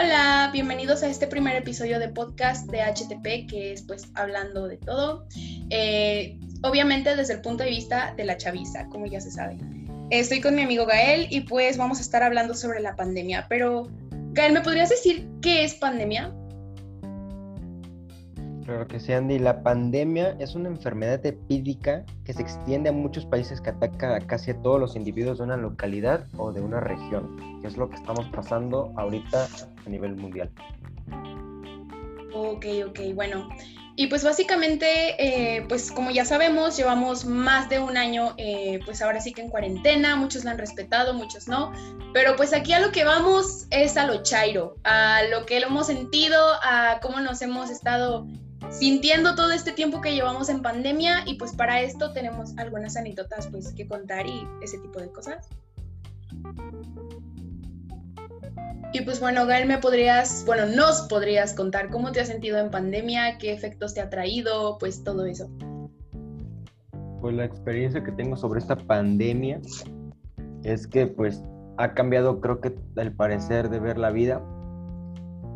Hola, bienvenidos a este primer episodio de podcast de HTP, que es pues hablando de todo, eh, obviamente desde el punto de vista de la chaviza, como ya se sabe. Estoy con mi amigo Gael y pues vamos a estar hablando sobre la pandemia, pero Gael, ¿me podrías decir qué es pandemia? Claro que sí, Andy. La pandemia es una enfermedad epídica que se extiende a muchos países que ataca a casi a todos los individuos de una localidad o de una región, que es lo que estamos pasando ahorita a nivel mundial. Ok, ok, bueno. Y pues básicamente, eh, pues como ya sabemos, llevamos más de un año, eh, pues ahora sí que en cuarentena, muchos la han respetado, muchos no, pero pues aquí a lo que vamos es a lo chairo, a lo que lo hemos sentido, a cómo nos hemos estado sintiendo todo este tiempo que llevamos en pandemia y pues para esto tenemos algunas anécdotas pues que contar y ese tipo de cosas. Y pues bueno, Gael, me podrías, bueno, nos podrías contar cómo te has sentido en pandemia, qué efectos te ha traído, pues todo eso. Pues la experiencia que tengo sobre esta pandemia es que pues ha cambiado creo que el parecer de ver la vida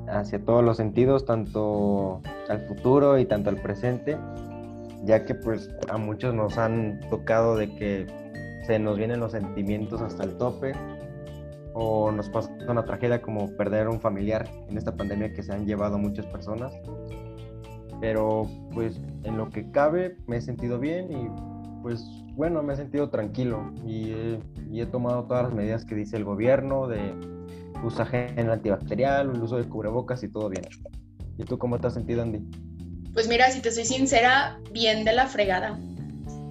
hacia todos los sentidos, tanto al futuro y tanto al presente, ya que pues a muchos nos han tocado de que se nos vienen los sentimientos hasta el tope o nos pasa una tragedia como perder un familiar en esta pandemia que se han llevado muchas personas. Pero pues en lo que cabe me he sentido bien y pues bueno, me he sentido tranquilo y y he tomado todas las medidas que dice el gobierno de usa gel antibacterial, el uso de cubrebocas y todo bien. ¿Y tú cómo te has sentido, Andy? Pues mira, si te soy sincera, bien de la fregada.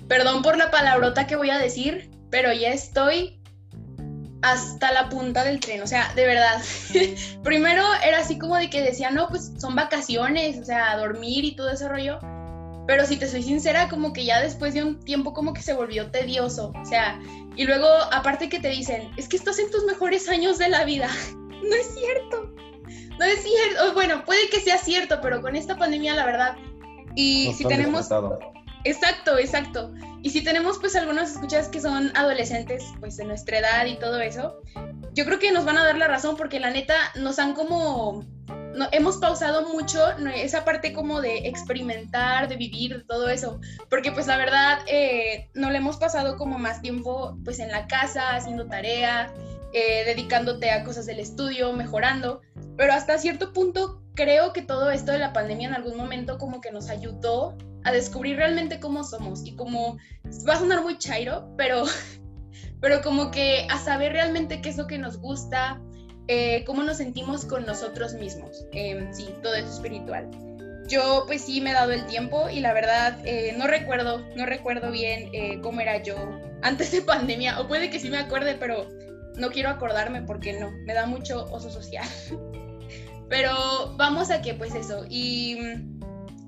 Perdón por la palabrota que voy a decir, pero ya estoy hasta la punta del tren, o sea, de verdad. Primero era así como de que decía, no, pues son vacaciones, o sea, dormir y todo ese rollo. Pero si te soy sincera, como que ya después de un tiempo como que se volvió tedioso, o sea, y luego, aparte que te dicen, es que estás en tus mejores años de la vida. No es cierto. No es cierto. Bueno, puede que sea cierto, pero con esta pandemia, la verdad. Y si tenemos... Exacto, exacto. Y si tenemos pues algunos escuchas que son adolescentes, pues de nuestra edad y todo eso, yo creo que nos van a dar la razón porque la neta nos han como no, hemos pausado mucho esa parte como de experimentar, de vivir, todo eso, porque pues la verdad eh, no le hemos pasado como más tiempo pues en la casa, haciendo tarea, eh, dedicándote a cosas del estudio, mejorando, pero hasta cierto punto creo que todo esto de la pandemia en algún momento como que nos ayudó a descubrir realmente cómo somos y como va a sonar muy chairo, pero, pero como que a saber realmente qué es lo que nos gusta, eh, cómo nos sentimos con nosotros mismos. Em, sí, todo eso espiritual. Yo pues sí me he dado el tiempo y la verdad eh, no recuerdo, no recuerdo bien eh, cómo era yo antes de pandemia, o puede que sí me acuerde, pero no quiero acordarme porque no, me da mucho oso social. pero vamos a que pues eso, y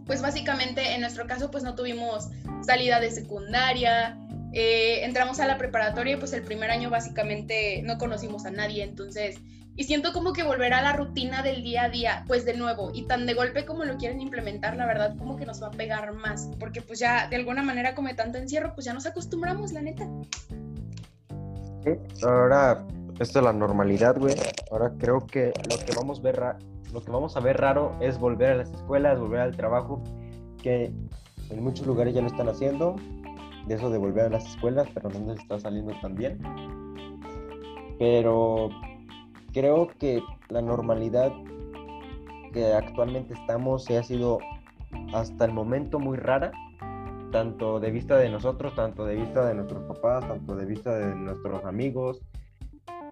pues básicamente en nuestro caso pues no tuvimos salida de secundaria, entramos a la preparatoria y pues el primer año básicamente no conocimos a nadie, entonces y siento como que volver a la rutina del día a día, pues de nuevo, y tan de golpe como lo quieren implementar, la verdad como que nos va a pegar más, porque pues ya de alguna manera como tanto encierro, pues ya nos acostumbramos, la neta. ahora, esto es la normalidad, güey. Ahora creo que lo que vamos a ver, lo que vamos a ver raro es volver a las escuelas, volver al trabajo, que en muchos lugares ya lo están haciendo, de eso de volver a las escuelas, pero no nos está saliendo tan bien. Pero creo que la normalidad que actualmente estamos ha sido hasta el momento muy rara, tanto de vista de nosotros, tanto de vista de nuestros papás, tanto de vista de nuestros amigos.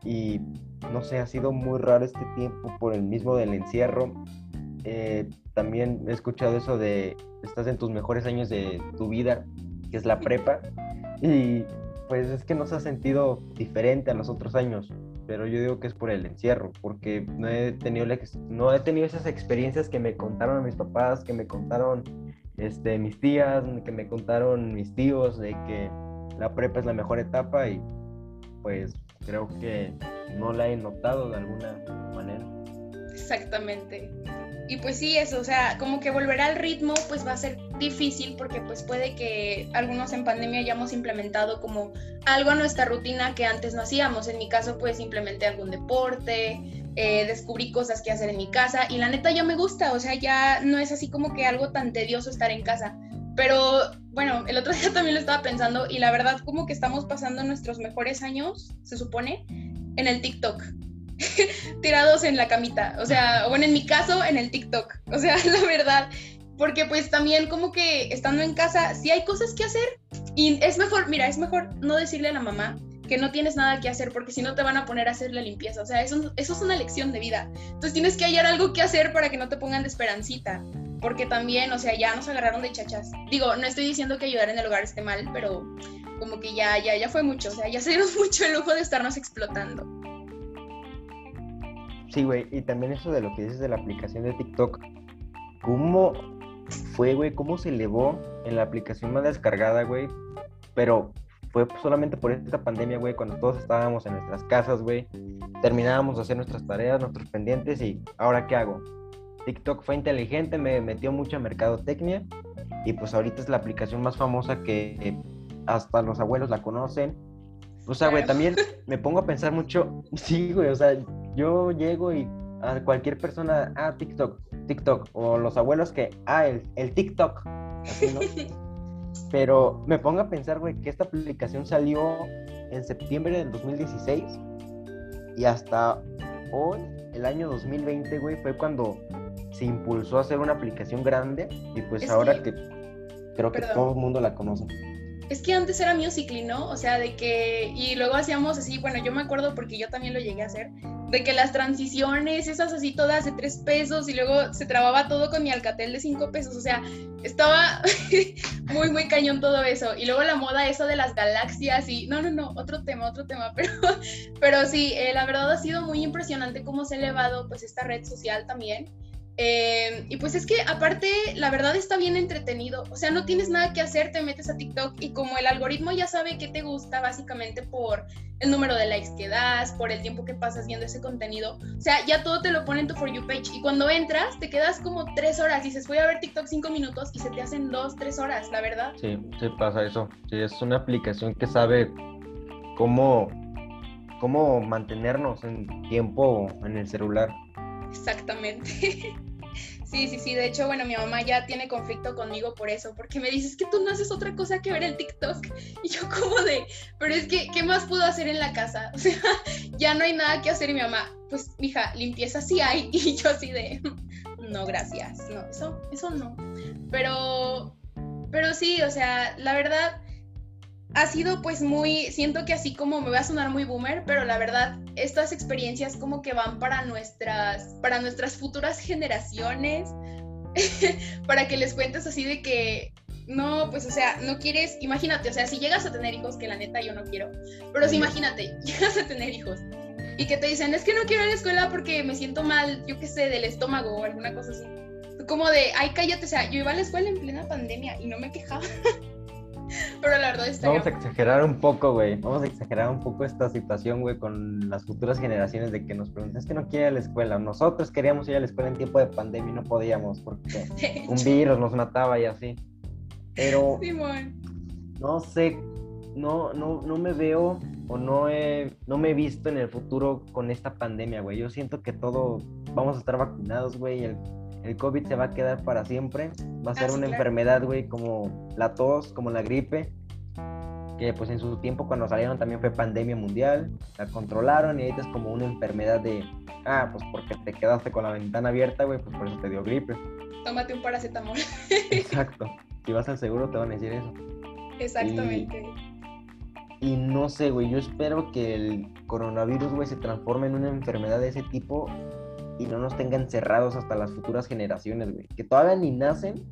Y no sé, ha sido muy raro este tiempo por el mismo del encierro. Eh, también he escuchado eso de estás en tus mejores años de tu vida, que es la prepa. Y pues es que no se ha sentido diferente a los otros años pero yo digo que es por el encierro, porque no he tenido, no he tenido esas experiencias que me contaron mis papás, que me contaron este, mis tías, que me contaron mis tíos, de que la prepa es la mejor etapa y pues creo que no la he notado de alguna manera. Exactamente. Y pues sí, eso, o sea, como que volver al ritmo pues va a ser difícil porque pues puede que algunos en pandemia hayamos implementado como algo a nuestra rutina que antes no hacíamos. En mi caso pues implementé algún deporte, eh, descubrí cosas que hacer en mi casa y la neta ya me gusta, o sea, ya no es así como que algo tan tedioso estar en casa. Pero bueno, el otro día también lo estaba pensando y la verdad como que estamos pasando nuestros mejores años, se supone, en el TikTok. tirados en la camita, o sea, bueno, en mi caso, en el TikTok, o sea, la verdad, porque pues también como que estando en casa, si hay cosas que hacer y es mejor, mira, es mejor no decirle a la mamá que no tienes nada que hacer porque si no te van a poner a hacer la limpieza, o sea, eso, eso es una lección de vida. Entonces tienes que hallar algo que hacer para que no te pongan de esperancita, porque también, o sea, ya nos agarraron de chachas. Digo, no estoy diciendo que ayudar en el hogar esté mal, pero como que ya, ya, ya fue mucho, o sea, ya se dieron mucho el lujo de estarnos explotando. Sí, güey, y también eso de lo que dices de la aplicación de TikTok, ¿cómo fue, güey? ¿Cómo se elevó en la aplicación más descargada, güey? Pero fue solamente por esta pandemia, güey, cuando todos estábamos en nuestras casas, güey. Terminábamos de hacer nuestras tareas, nuestros pendientes y ¿ahora qué hago? TikTok fue inteligente, me metió mucha mercadotecnia y pues ahorita es la aplicación más famosa que hasta los abuelos la conocen. O sea, güey, también me pongo a pensar mucho, sí, güey, o sea, yo llego y a cualquier persona, ah, TikTok, TikTok, o los abuelos que, ah, el, el TikTok, así, ¿no? Pero me pongo a pensar, güey, que esta aplicación salió en septiembre del 2016 y hasta hoy, el año 2020, güey, fue cuando se impulsó a hacer una aplicación grande y pues ahora que... creo que todo el mundo la conoce es que antes era Musical.ly, ¿no? O sea, de que, y luego hacíamos así, bueno, yo me acuerdo porque yo también lo llegué a hacer, de que las transiciones, esas así todas de tres pesos y luego se trababa todo con mi alcatel de cinco pesos, o sea, estaba muy, muy cañón todo eso. Y luego la moda eso de las galaxias y, no, no, no, otro tema, otro tema, pero, pero sí, eh, la verdad ha sido muy impresionante cómo se ha elevado pues esta red social también. Eh, y pues es que aparte, la verdad está bien entretenido. O sea, no tienes nada que hacer, te metes a TikTok y como el algoritmo ya sabe qué te gusta básicamente por el número de likes que das, por el tiempo que pasas viendo ese contenido. O sea, ya todo te lo pone en tu For You page. Y cuando entras, te quedas como tres horas. Dices, voy a ver TikTok cinco minutos y se te hacen dos, tres horas, la verdad. Sí, sí pasa eso. Sí, es una aplicación que sabe cómo, cómo mantenernos en tiempo en el celular. Exactamente. Sí, sí, sí. De hecho, bueno, mi mamá ya tiene conflicto conmigo por eso, porque me dices que tú no haces otra cosa que ver el TikTok. Y yo como de, pero es que, ¿qué más puedo hacer en la casa? O sea, ya no hay nada que hacer. Y mi mamá, pues, mija, limpieza sí hay. Y yo así de, no, gracias. No, eso, eso no. Pero, pero sí, o sea, la verdad, ha sido pues muy, siento que así como me voy a sonar muy boomer, pero la verdad, estas experiencias como que van para nuestras, para nuestras futuras generaciones, para que les cuentes así de que, no, pues o sea, no quieres, imagínate, o sea, si llegas a tener hijos, que la neta yo no quiero, pero si imagínate, llegas a tener hijos y que te dicen, es que no quiero ir a la escuela porque me siento mal, yo qué sé, del estómago o alguna cosa así. Como de, ay, cállate, o sea, yo iba a la escuela en plena pandemia y no me quejaba. Pero la verdad está. Vamos a exagerar un poco, güey. Vamos a exagerar un poco esta situación, güey, con las futuras generaciones de que nos preguntan, es que no quiere ir a la escuela. Nosotros queríamos ir a la escuela en tiempo de pandemia y no podíamos porque un virus nos mataba y así. Pero. no sé, no, no, no me veo o no, he, no me he visto en el futuro con esta pandemia, güey. Yo siento que todo, vamos a estar vacunados, güey. El el COVID se va a quedar para siempre. Va a ser una enfermedad, güey, como la tos, como la gripe. Que pues en su tiempo cuando salieron también fue pandemia mundial. La controlaron y ahorita es como una enfermedad de, ah, pues porque te quedaste con la ventana abierta, güey, pues por eso te dio gripe. Tómate un paracetamol. Exacto. Si vas al seguro te van a decir eso. Exactamente. Y, y no sé, güey, yo espero que el coronavirus, güey, se transforme en una enfermedad de ese tipo y no nos tengan cerrados hasta las futuras generaciones, güey. Que todavía ni nacen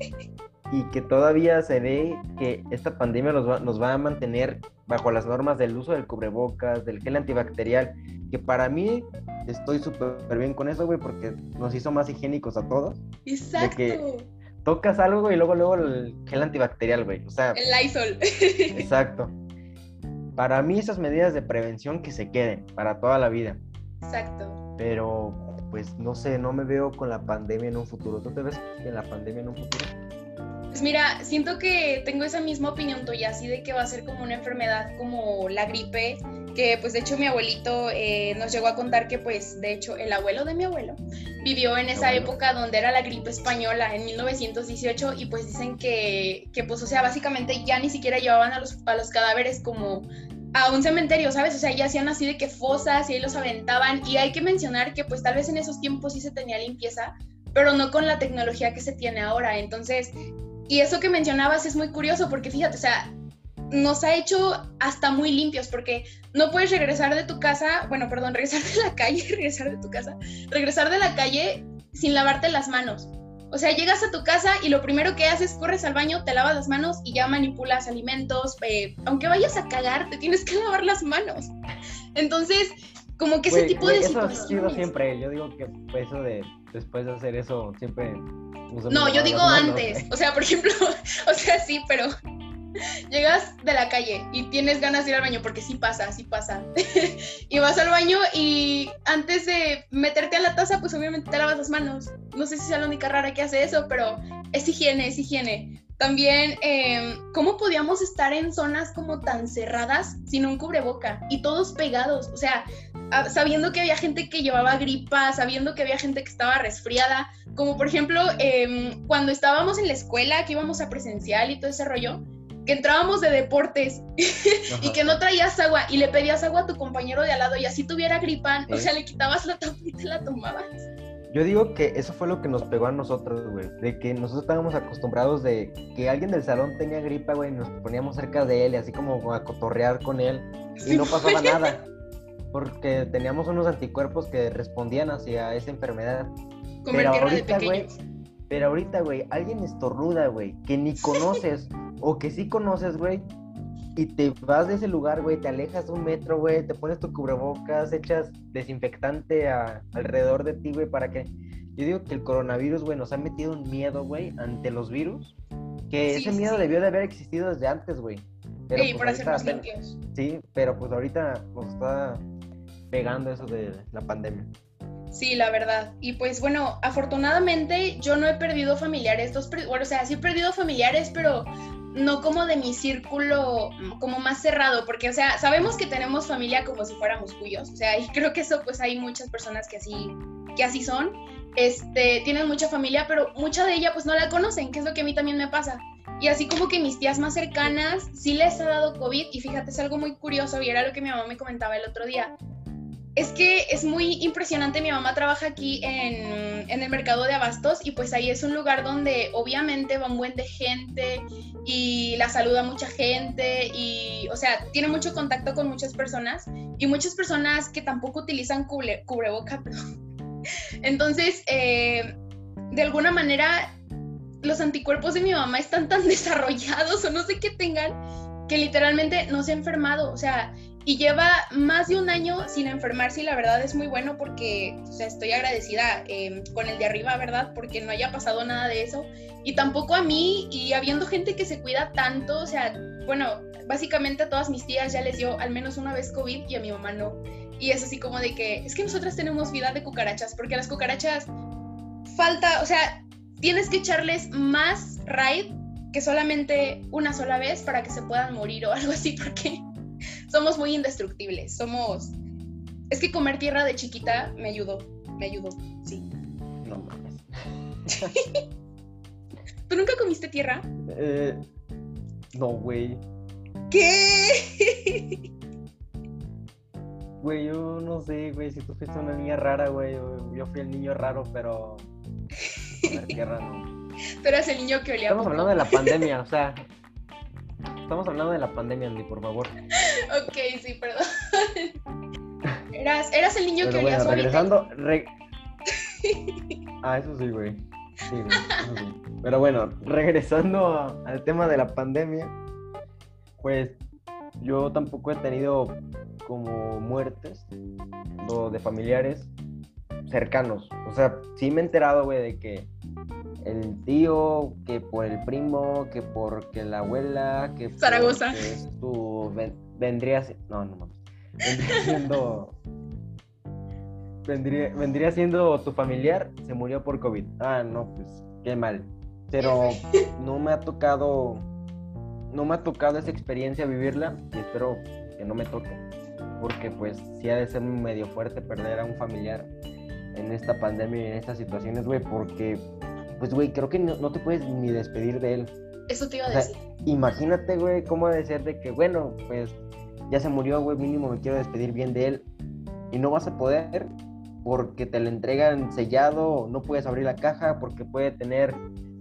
y que todavía se ve que esta pandemia nos va, nos va a mantener bajo las normas del uso del cubrebocas, del gel antibacterial, que para mí estoy súper bien con eso, güey, porque nos hizo más higiénicos a todos. Exacto. que tocas algo y luego, luego el gel antibacterial, güey. O sea. El Lysol. exacto. Para mí esas medidas de prevención que se queden para toda la vida. Exacto pero pues no sé, no me veo con la pandemia en un futuro. ¿Tú te ves en la pandemia en un futuro? Pues mira, siento que tengo esa misma opinión tuya, así de que va a ser como una enfermedad como la gripe, que pues de hecho mi abuelito eh, nos llegó a contar que pues de hecho el abuelo de mi abuelo vivió en esa época donde era la gripe española en 1918 y pues dicen que, que pues o sea básicamente ya ni siquiera llevaban a los, a los cadáveres como a un cementerio, ¿sabes? O sea, ya hacían así de que fosas y ahí los aventaban. Y hay que mencionar que pues tal vez en esos tiempos sí se tenía limpieza, pero no con la tecnología que se tiene ahora. Entonces, y eso que mencionabas es muy curioso porque fíjate, o sea, nos ha hecho hasta muy limpios porque no puedes regresar de tu casa, bueno, perdón, regresar de la calle, regresar de tu casa, regresar de la calle sin lavarte las manos. O sea, llegas a tu casa y lo primero que haces, corres al baño, te lavas las manos y ya manipulas alimentos. Eh, aunque vayas a cagar, te tienes que lavar las manos. Entonces, como que ese tipo de eso ha sido siempre. Yo digo que eso de después de hacer eso siempre. No, yo digo antes. O sea, por ejemplo, o sea, sí, pero Llegas de la calle y tienes ganas de ir al baño, porque sí pasa, sí pasa. y vas al baño y antes de meterte a la taza, pues obviamente te lavas las manos. No sé si sea la única rara que hace eso, pero es higiene, es higiene. También, eh, ¿cómo podíamos estar en zonas como tan cerradas sin un cubreboca y todos pegados? O sea, sabiendo que había gente que llevaba gripa, sabiendo que había gente que estaba resfriada, como por ejemplo em, cuando estábamos en la escuela, que íbamos a presencial y todo ese rollo, que entrábamos de deportes y que no traías agua y le pedías agua a tu compañero de al lado y así tuviera gripa, o sea, le quitabas la tapa y te la tomabas. Yo digo que eso fue lo que nos pegó a nosotros, güey. De que nosotros estábamos acostumbrados de que alguien del salón tenía gripa, güey, y nos poníamos cerca de él y así como a cotorrear con él y no pasaba nada. Porque teníamos unos anticuerpos que respondían hacia esa enfermedad. Pero ahorita, güey, pero ahorita, güey, alguien estornuda, güey, que ni conoces o que sí conoces, güey, y te vas de ese lugar, güey, te alejas un metro, güey, te pones tu cubrebocas, echas desinfectante alrededor de ti, güey, para que... Yo digo que el coronavirus, güey, nos ha metido un miedo, güey, ante los virus, que ese miedo debió de haber existido desde antes, güey. sí, pues, hacernos limpios. Sí, pero pues ahorita nos está pegando eso de la pandemia. Sí, la verdad. Y pues bueno, afortunadamente yo no he perdido familiares, dos, bueno, o sea, sí he perdido familiares, pero no como de mi círculo como más cerrado, porque o sea, sabemos que tenemos familia como si fuéramos cuyos, o sea, y creo que eso pues hay muchas personas que así que así son. Este, tienen mucha familia, pero mucha de ella pues no la conocen, que es lo que a mí también me pasa. Y así como que mis tías más cercanas sí les ha dado COVID y fíjate, es algo muy curioso y era lo que mi mamá me comentaba el otro día es que es muy impresionante. Mi mamá trabaja aquí en, el mercado de abastos y pues ahí es un lugar donde obviamente va un buen de gente y la saluda mucha gente y, o sea, tiene mucho contacto con muchas personas y muchas personas que tampoco utilizan cubre, cubreboca. Entonces, eh, de alguna manera, los anticuerpos de mi mamá están tan desarrollados o no sé qué tengan que literalmente no se ha enfermado. O sea, y lleva más de un año sin enfermarse y la verdad es muy bueno porque o estoy agradecida em, con el de arriba, ¿verdad? Porque no haya pasado nada de eso. Y tampoco a mí y habiendo gente que se cuida tanto, o sea, bueno, básicamente a todas mis tías ya les dio al menos una vez COVID y a mi mamá no. Y es así como de que es que nosotras tenemos vida de cucarachas porque las cucarachas falta, o sea, tienes que echarles más raid que solamente una sola vez para que se puedan morir o algo así porque somos muy indestructibles, somos... Es que comer tierra de chiquita me ayudó, me ayudó, sí. No mames. ¿Tú nunca comiste tierra? Eh, no, güey. ¿Qué? Güey, yo no sé, güey, si tú fuiste una niña rara, güey, yo fui el niño raro, pero comer tierra no. Tú eras el niño que olía Estamos hablando de la pandemia, o sea, Estamos hablando de la pandemia, Andy, por favor. ok, sí, perdón. Eras, eras el niño que olía bueno, regresando, Ah, eso sí, güey. Sí, eso sí. Pero bueno, regresando al tema de la pandemia, pues yo tampoco he tenido como muertes o de familiares cercanos. O sea, sí me he enterado, güey, de que el tío, que por el primo, que porque la abuela, que Zaragoza. tu vendría no, no, no, vendría siendo vendría, vendría siendo tu familiar se murió por COVID. Ah, no, pues qué mal. pero no me ha tocado, no me ha tocado esa experiencia vivirla y espero que no me toque, porque pues sí ha de ser medio fuerte perder a un familiar en esta pandemia y en estas situaciones, güey, porque pues, güey, creo que no, te puedes ni despedir de él. Eso te iba a decir. imagínate, güey, cómo debe ser de que, bueno, pues ya se murió, güey, mínimo me quiero despedir bien de él y no vas a poder porque te lo entregan sellado, no puedes abrir la caja porque puede tener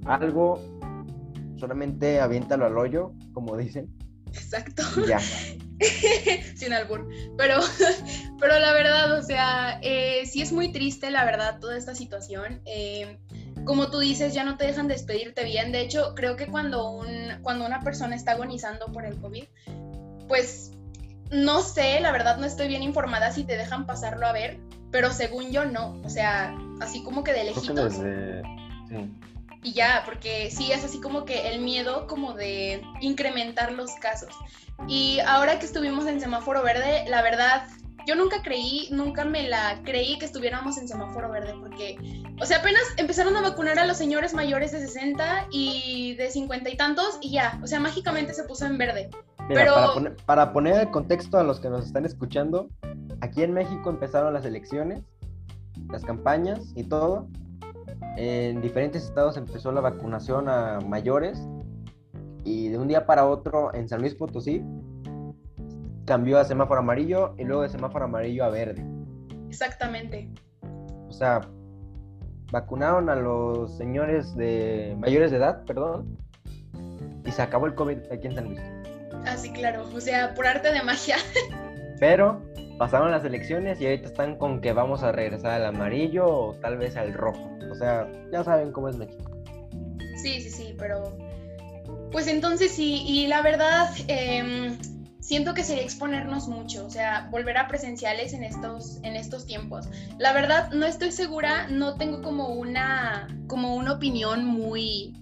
algo, solamente aviéntalo al hoyo, como dicen. Exacto. Ya. Sin albur. Pero, pero la verdad, o sea, eh, sí es muy triste, la verdad, toda esta situación. Eh, como tú dices, ya no te dejan despedirte bien. De hecho, creo que cuando, un, cuando una persona está agonizando por el COVID, pues no sé, la verdad no estoy bien informada si te dejan pasarlo a ver, pero según yo no, o sea, así como que de lejitos. Y ya, porque sí es así como que el miedo como de incrementar los casos. Y ahora que estuvimos en semáforo verde, la verdad, yo nunca creí, nunca me la creí que estuviéramos en semáforo verde, porque, o sea, apenas empezaron a vacunar a los señores mayores de 60 y de 50 y tantos, y ya, o sea, mágicamente se puso en verde. Pero... para, poner, para poner el contexto a los que nos están escuchando, aquí en México empezaron las elecciones, las campañas y todo. En diferentes estados empezó la vacunación a mayores y de un día para otro en San Luis Potosí cambió a semáforo amarillo y luego de semáforo amarillo a verde. Exactamente. O sea, vacunaron a los señores de mayores de edad, perdón, y se acabó el COVID aquí en San Luis. Ah, sí, claro. O sea, por arte de magia. Pero pasaron las elecciones y ahorita están con que vamos a regresar al amarillo o tal vez al rojo. O sea, ya saben cómo es México. Sí, sí, sí, pero pues entonces sí, y la verdad, eh, siento que sería exponernos mucho, o sea, volver a presenciales en estos, en estos tiempos. La verdad, no estoy segura, no tengo como una, como una opinión muy,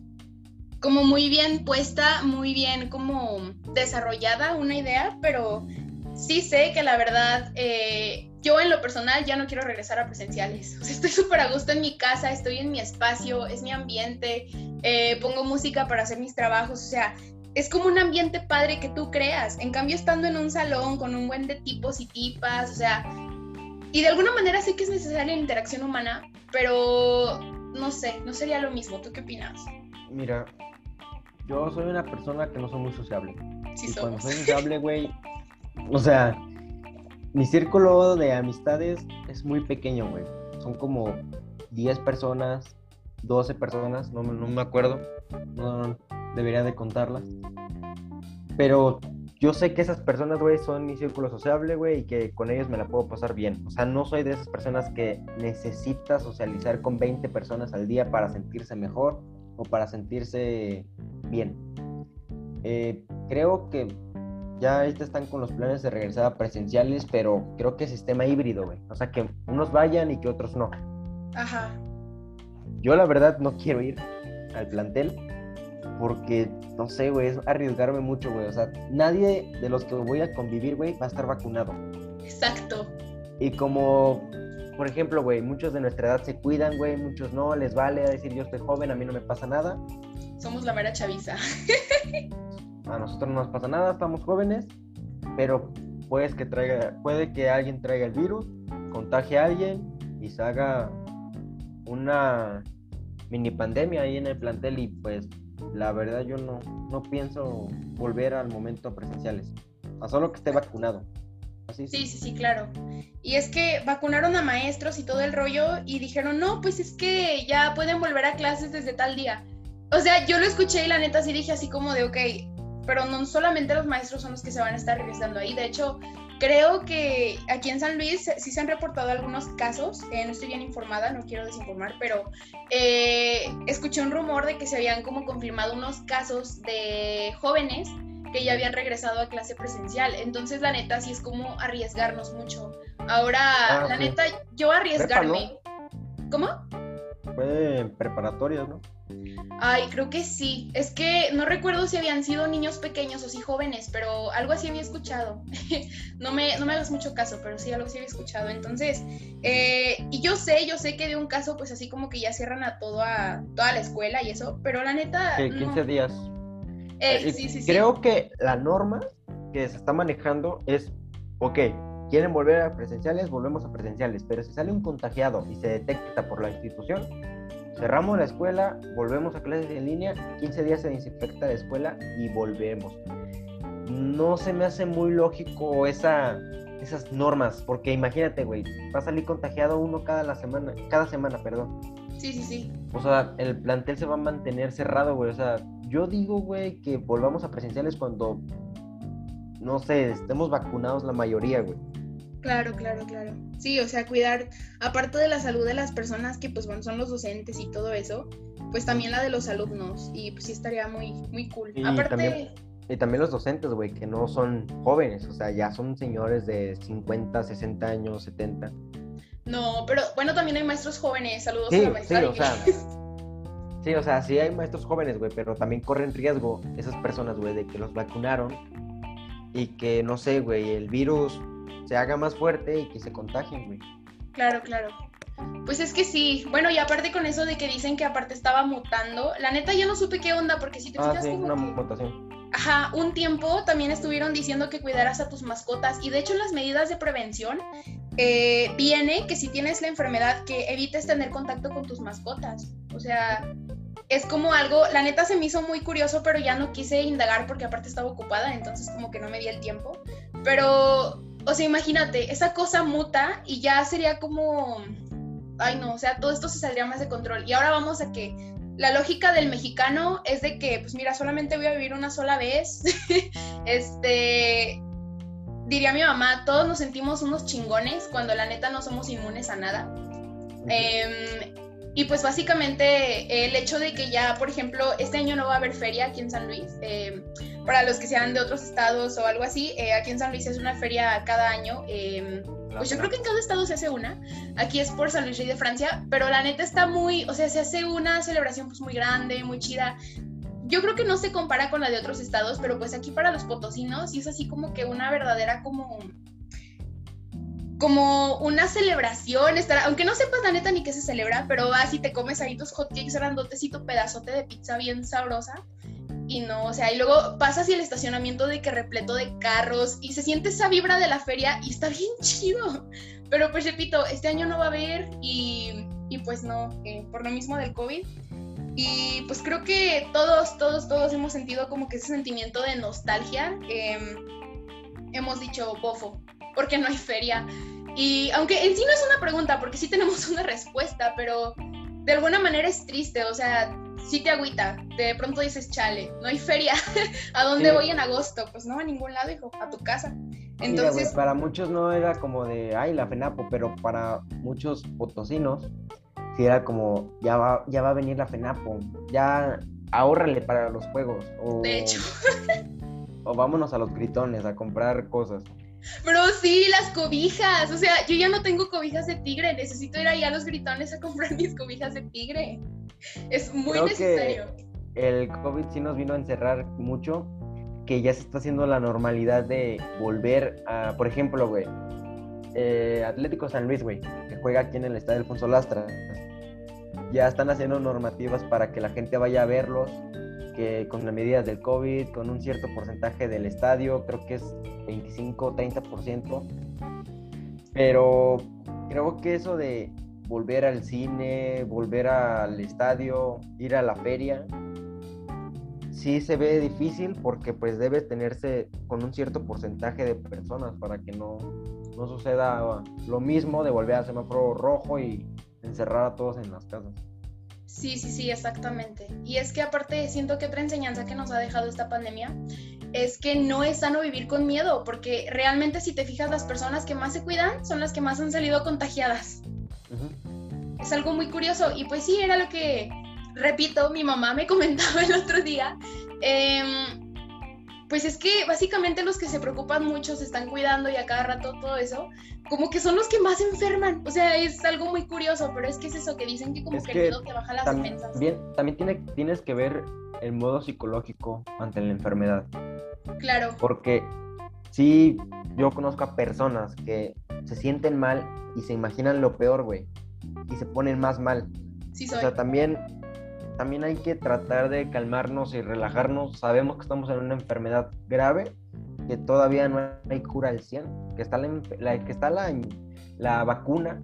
como muy bien puesta, muy bien como desarrollada una idea, pero sí sé que la verdad, eh, yo en lo personal ya no quiero regresar a presenciales. Estoy súper a gusto en mi casa, estoy en mi espacio, es mi ambiente, eh, pongo música para hacer mis trabajos, o sea, es como un ambiente padre que tú creas. En cambio, estando en un salón con un buen de tipos y tipas, o sea, y de alguna manera sé que es necesaria la interacción humana, pero no sé, no sería lo mismo. ¿Tú qué opinas? Mira, yo soy una persona que no soy muy sociable. Sí y cuando soy sociable, güey, o sea, mi círculo de amistades es muy pequeño, güey. Son como 10 personas, 12 personas, no, no me acuerdo. No, debería de contarlas. Pero yo sé que esas personas, güey, son mi círculo sociable, güey, y que con ellos me la puedo pasar bien. O sea, no soy de esas personas que necesita socializar con 20 personas al día para sentirse mejor o para sentirse bien. Eh, creo que ya ahorita están con los planes de regresar a presenciales, pero creo que es sistema híbrido, güey. O sea, que unos vayan y que otros no. Ajá. Yo la verdad no quiero ir al plantel porque, no sé, güey, es arriesgarme mucho, güey. O sea, nadie de los que voy a convivir, güey, va a estar vacunado. Exacto. Y como, por ejemplo, güey, muchos de nuestra edad se cuidan, güey, muchos no, les vale decir yo estoy joven, a mí no me pasa nada. Somos la mera chaviza. a nosotros no nos pasa nada, estamos jóvenes, pero puedes que traiga, puede que alguien traiga el virus, contagie a alguien y se haga una mini pandemia ahí en el plantel y pues la verdad yo no, no pienso volver al momento presenciales, a solo que esté vacunado. Sí, sí, sí, claro. Y es que vacunaron a maestros y todo el rollo y dijeron, no, pues es que ya pueden volver a clases desde tal día. O sea, yo lo escuché y la neta sí dije así como de, ok, pero no solamente los maestros son los que se van a estar regresando ahí. De hecho, creo que aquí en San Luis sí se han reportado algunos casos, eh, no estoy bien informada, no quiero desinformar, pero eh, escuché un rumor de que se habían como confirmado unos casos de jóvenes que ya habían regresado a clase presencial. Entonces, la neta, sí es como arriesgarnos mucho. Ahora, ah, la neta, yo arriesgarme. ¿Cómo? Fue preparatoria, ¿no? Ay, creo que sí. Es que no recuerdo si habían sido niños pequeños o si jóvenes, pero algo así había escuchado. no, me, no me hagas mucho caso, pero sí, algo así había escuchado. Entonces, eh, y yo sé, yo sé que de un caso, pues así como que ya cierran a, todo a toda la escuela y eso, pero la neta... Sí, 15 días. Eh, sí, sí, Creo que la norma que se está manejando es, ok, quieren volver a presenciales, volvemos a presenciales, pero si sale un contagiado y se detecta por la institución, cerramos la escuela, volvemos a clases en línea, 15 días se desinfecta la escuela y volvemos. No se me hace muy lógico esa, esas normas, porque imagínate, güey, va a salir contagiado uno cada la semana, cada semana, perdón. Sí, sí, sí. O sea, el plantel se va a mantener cerrado, güey. O sea, yo digo, güey, que volvamos a presenciales cuando, no sé, estemos vacunados la mayoría, güey. Claro, claro, claro. Sí, o sea, cuidar, aparte de la salud de las personas que pues bueno, son los docentes y todo eso, pues también la de los alumnos y pues sí estaría muy, muy cool. Y aparte... También, y también los docentes, güey, que no son jóvenes, o sea, ya son señores de 50, 60 años, 70. No, pero bueno, también hay maestros jóvenes, saludos a la maestra. Sí, o sea, sí, o sea, sí hay maestros jóvenes, güey, pero también corren riesgo esas personas, güey, de que los vacunaron y que, no sé, güey, el virus se haga más fuerte y que se contagien, güey. Claro, claro. Pues es que sí. Bueno, y aparte con eso de que dicen que aparte estaba mutando, la neta yo no supe qué onda, porque si te ah, fijas sí, una mutación. Ajá, un tiempo también estuvieron diciendo que cuidaras a tus mascotas y de hecho las medidas de prevención eh, viene que si tienes la enfermedad que evites tener contacto con tus mascotas. O sea, es como algo, la neta se me hizo muy curioso, pero ya no quise indagar porque aparte estaba ocupada, entonces como que no me di el tiempo. Pero o sea, imagínate, esa cosa muta y ya sería como, ay no, o sea, todo esto se saldría más de control. Y ahora vamos a que la lógica del mexicano es de que, pues mira, solamente voy a vivir una sola vez. este, diría mi mamá, todos nos sentimos unos chingones cuando la neta no somos inmunes a nada. Eh, y pues básicamente el hecho de que ya, por ejemplo, este año no va a haber feria aquí en San Luis, eh, para los que sean de otros estados o algo así, eh, aquí en San Luis es una feria cada año. Eh, pues yo creo que en cada estado se hace una. Aquí es por San Luis Rey de Francia, pero la neta está muy, o sea, se hace una celebración pues muy grande, muy chida. Yo creo que no se compara con la de otros estados, pero pues aquí para los potosinos sí es así como que una verdadera como como una celebración, estar, aunque no sepas la neta ni qué se celebra, pero vas y te comes ahí tus hotcakes grandotes y tu pedazote de pizza bien sabrosa. Y no, o sea, y luego pasas y el estacionamiento de que repleto de carros y se siente esa vibra de la feria y está bien chido. Pero pues repito, este año no va a haber y, y pues no, eh, por lo mismo del COVID. Y pues creo que todos, todos, todos hemos sentido como que ese sentimiento de nostalgia. Em, hemos dicho, bofo, porque no hay feria. Y aunque en sí no es una pregunta, porque sí tenemos una respuesta, pero de alguna manera es triste, o sea, sí te agüita. De pronto dices, chale, no hay feria. ¿A dónde voy en agosto? Pues no, a ningún lado, hijo, a tu casa. Entonces. para muchos no era como de, ay, la FENAPO, pero para muchos potosinos, sí era como, ya va, ya va a venir la FENAPO, ya ahórrale para los juegos. O, de hecho. o vámonos a los gritones a comprar cosas. Pero sí, las cobijas. O sea, yo ya no tengo cobijas de tigre. Necesito ir ahí a los gritones a comprar mis cobijas de tigre. Es muy necesario. el COVID sí nos vino a encerrar mucho. Que ya se está haciendo la normalidad de volver a, por ejemplo, güey, eh, Atlético San Luis, güey, que juega aquí en el estadio Alfonso Lastra. Ya están haciendo normativas para que la gente vaya a verlos con las medidas del COVID, con un cierto porcentaje del estadio, creo que es 25, 30%. Pero creo que eso de volver al cine, volver al estadio, ir a la feria, sí se ve difícil porque pues debe tenerse con un cierto porcentaje de personas para que no, no suceda lo mismo de volver a semáforo rojo y encerrar a todos en las casas. Sí, sí, sí, exactamente. Y es que aparte siento que otra enseñanza que nos ha dejado esta pandemia es que no es sano vivir con miedo, porque realmente si te fijas las personas que más se cuidan son las que más han salido contagiadas. Es algo muy curioso y pues sí, era lo que, repito, mi mamá me comentaba el otro día. Em, pues es que básicamente los que se preocupan mucho, se están cuidando y a cada rato todo eso, como que son los que más enferman. O sea, es algo muy curioso, pero es que es eso que dicen que como que, el miedo te baja las defensas. También tiene, tienes que ver el modo psicológico ante la enfermedad. Claro. Porque sí, yo conozco a personas que se sienten mal y se imaginan lo peor, güey. Y se ponen más mal. Sí, soy. O sea, también también hay que tratar de calmarnos y relajarnos. Sabemos que estamos en una enfermedad grave, que todavía no hay cura al 100, que está la, que está la, la vacuna,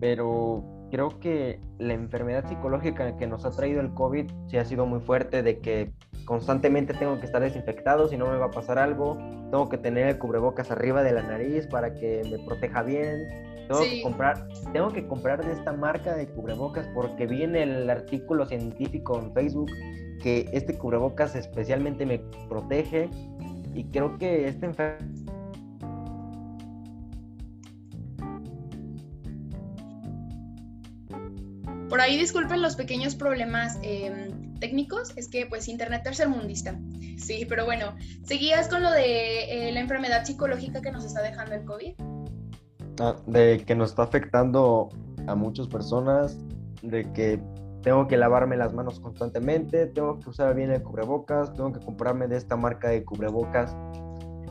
pero creo que la enfermedad psicológica que nos ha traído el COVID sí ha sido muy fuerte, de que constantemente tengo que estar desinfectado si no me va a pasar algo, tengo que tener el cubrebocas arriba de la nariz para que me proteja bien, tengo que comprar, tengo que comprar de esta marca de cubrebocas porque vi en el artículo científico en Facebook que este cubrebocas especialmente me protege y creo que esta enfermedad Por ahí disculpen los pequeños problemas em, técnicos, es que pues internet tercermundista. Sí, pero bueno, seguías con lo de eh, la enfermedad psicológica que nos está dejando el COVID. De que nos está afectando a muchas personas, de que tengo que lavarme las manos constantemente, tengo que usar bien el cubrebocas, tengo que comprarme de esta marca de cubrebocas,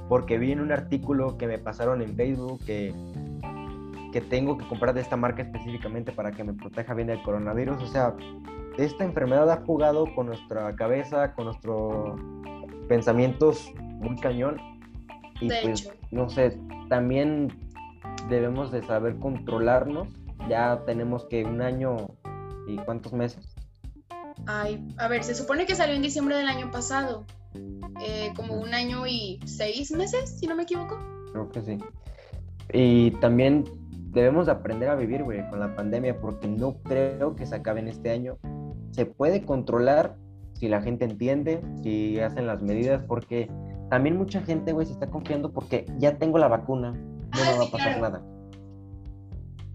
porque vi en un artículo que me pasaron en Facebook que, que tengo que comprar de esta marca específicamente para que me proteja bien del coronavirus. O sea, esta enfermedad ha jugado con nuestra cabeza, con nuestros pensamientos muy cañón. Y pues, no sé, también debemos de saber controlarnos. Ya tenemos que un año y cuántos meses. Ay, a ver, se supone que salió en diciembre del año pasado. Eh, como un año y seis meses, si no me equivoco. Creo que sí. Y también debemos aprender a vivir, güey, con la pandemia, porque no creo que se acabe en este año. Se puede controlar si la gente entiende, si hacen las medidas, porque también mucha gente, güey, se está confiando porque ya tengo la vacuna, no me va a pasar nada.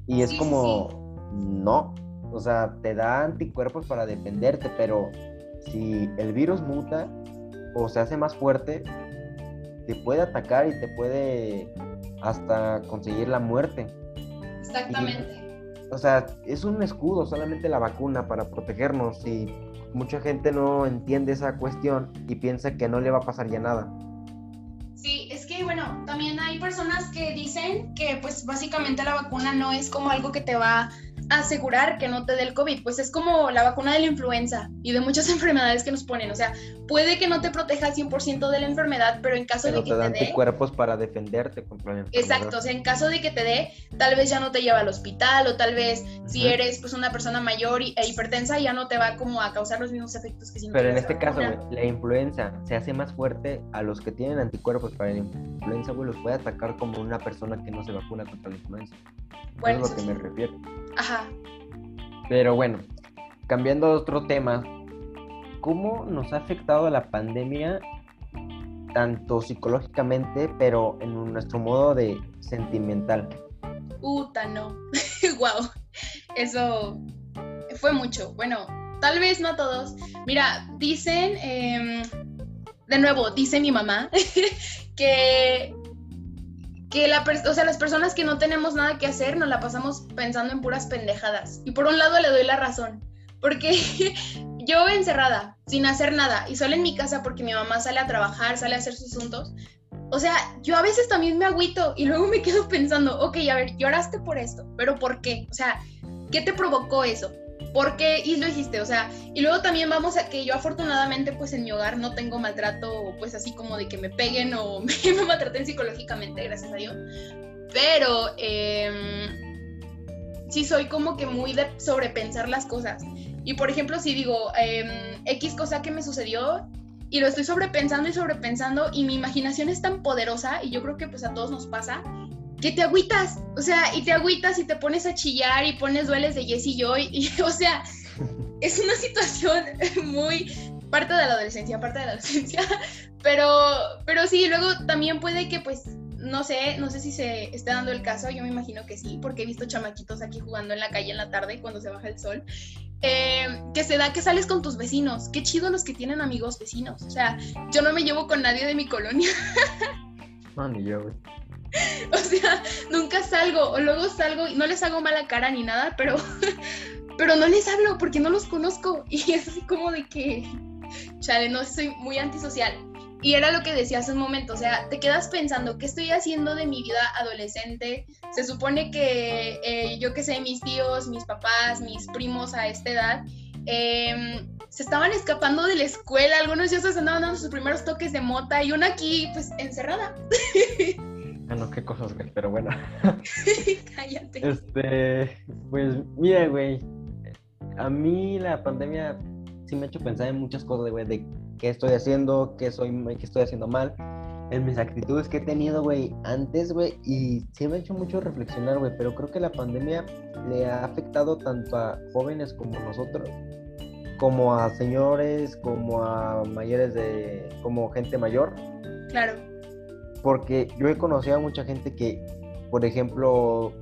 Y es como, no, o sea, te da anticuerpos para defenderte, pero si el virus muta o se hace más fuerte, te puede atacar y te puede hasta conseguir la muerte. Exactamente. o sea, es un escudo solamente la vacuna para protegernos y mucha gente no entiende esa cuestión y piensa que no le va a pasar ya nada. Bueno, también hay personas que dicen que pues básicamente la vacuna no es como algo que te va asegurar que no te dé el COVID, pues es como la vacuna de la influenza y de muchas enfermedades que nos ponen, o sea, puede que no te proteja 100% de la enfermedad, pero en caso de que te, dan dé cuerpos para defenderte contra la enfermedad. Exacto, o sea, en caso de que te dé, tal vez ya no te lleva al hospital o tal vez si eres pues una persona mayor e hipertensa ya no te va como a causar los mismos efectos que si Pero en este caso, la influenza se hace más fuerte a los que tienen anticuerpos para la influenza, güey, los puede atacar como una persona que no se vacuna contra la influenza. Bueno, es lo que me refiero. Ajá. Pero bueno, cambiando a otro tema, ¿cómo nos ha afectado la pandemia tanto psicológicamente, pero en nuestro modo de sentimental? Puta, no. wow. Eso fue mucho. Bueno, tal vez no todos. Mira, dicen, em, de nuevo, dice mi mamá, que que las personas que no tenemos nada que hacer nos la pasamos pensando en puras pendejadas. Y por un lado le doy la razón, porque yo encerrada, sin hacer nada, y solo en mi casa porque mi mamá sale a trabajar, sale a hacer sus asuntos, o sea, yo a veces también me agüito y luego me quedo pensando, ok, a ver, lloraste por esto, pero ¿por qué? O sea, ¿qué te provocó eso? ¿Por qué? Y lo dijiste, o sea, y luego también vamos a que yo afortunadamente pues en mi hogar no tengo maltrato pues así como de que me peguen o me, maltraten psicológicamente, gracias a Dios. Pero em, sí soy como que muy de sobrepensar las cosas. Y por ejemplo, si digo em, X cosa que me sucedió y lo estoy sobrepensando y sobrepensando y mi imaginación es tan poderosa y yo creo que pues a todos nos pasa que te agüitas, o sea, y te agüitas y te pones a chillar y pones dueles de Yes y Joy, y, o sea, es una situación muy parte de la adolescencia, parte de la adolescencia, pero, pero sí, luego también puede que pues, no sé, no sé si se esté dando el caso, yo me imagino que sí, porque he visto chamaquitos aquí jugando en la calle en la tarde cuando se baja el sol, eh, que se da que sales con tus vecinos. Qué chido los que tienen amigos vecinos. O sea, yo no me llevo con nadie de mi colonia. No, ni yo, güey. O sea, nunca salgo, o luego salgo y no les hago mala cara ni nada, pero, pero no les hablo porque no los conozco. Y es así como de que, chale, no soy muy antisocial. Y era lo que decía hace un momento, o sea, te quedas pensando, ¿qué estoy haciendo de mi vida adolescente? Se supone que, eh, yo qué sé, mis tíos, mis papás, mis primos a esta edad, em, se estaban escapando de la escuela, algunos ya se andaban dando sus primeros toques de mota y una aquí, pues, encerrada. Ah, no, qué cosas, güey, pero bueno. Cállate. Este, pues, mira, güey, a mí la pandemia sí me ha hecho pensar en muchas cosas, güey, de qué estoy haciendo, qué, soy, qué estoy haciendo mal, en mis actitudes que he tenido, güey, antes, güey, y sí me ha hecho mucho reflexionar, güey, pero creo que la pandemia le ha afectado tanto a jóvenes como nosotros, como a señores, como a mayores de, como gente mayor. Claro. Porque yo he conocido a mucha gente que, por ejemplo,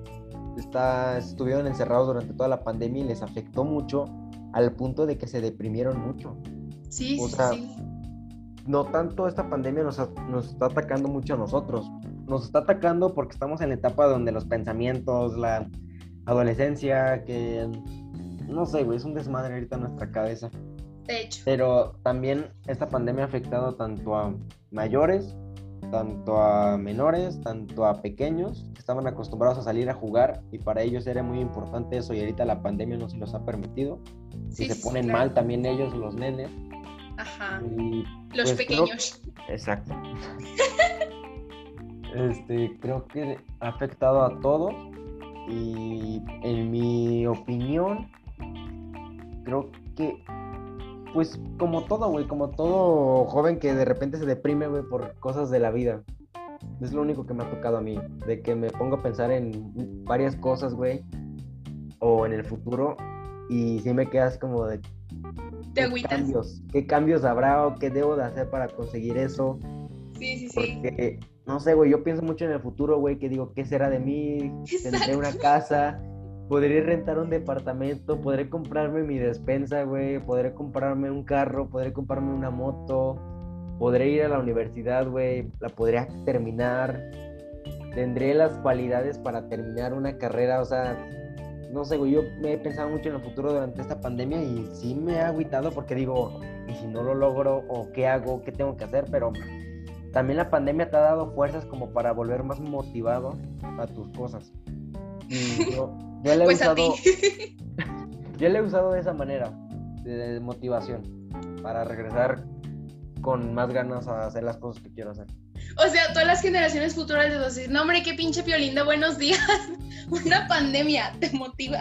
está, estuvieron encerrados durante toda la pandemia y les afectó mucho al punto de que se deprimieron mucho. Sí, O sí, sea, sí. no tanto esta pandemia nos, nos está atacando mucho a nosotros. Nos está atacando porque estamos en la etapa donde los pensamientos, la adolescencia, que no sé, güey, es un desmadre ahorita en nuestra cabeza. De hecho. Pero también esta pandemia ha afectado tanto a mayores, tanto a menores, tanto a pequeños que estaban acostumbrados a salir a jugar y para ellos era muy importante eso y ahorita la pandemia no se los ha permitido. Sí, y se sí, ponen claro. mal también ellos, los nenes. Ajá. Y Los pues, creo- pequeños. Exacto. Este, creo que ha afectado a todos y en mi opinión, creo que, pues como todo, güey, como todo joven que de repente se deprime, güey, por cosas de la vida. Es lo único que me ha tocado a mí, de que me pongo a pensar en varias cosas, güey, o en el futuro y sí me quedas como de... Te ¿qué cambios? ¿Qué cambios habrá o qué debo de hacer para conseguir eso? Sí, sí, sí. Porque, no sé, güey, yo pienso mucho en el futuro, güey, que digo, ¿qué será de mí? Tendré una casa, podré rentar un departamento, podré comprarme mi despensa, güey, podré comprarme un carro, podré comprarme una moto, podré ir a la universidad, güey, la podré terminar, tendré las cualidades para terminar una carrera, o sea, no sé, güey, yo me he pensado mucho en el futuro durante esta pandemia y sí me ha agüitado porque digo, ¿y si no lo logro? ¿O qué hago? ¿Qué tengo que hacer? Pero también la pandemia te ha dado fuerzas como para volver más motivado a tus cosas. Y yo, yo le he Pues a usado, ti. yo le he usado de esa manera, de, de motivación, para regresar con más ganas a hacer las cosas que quiero hacer. O sea, todas las generaciones futuras de decir, no hombre, qué pinche Piolinda, buenos días. Una pandemia te motiva.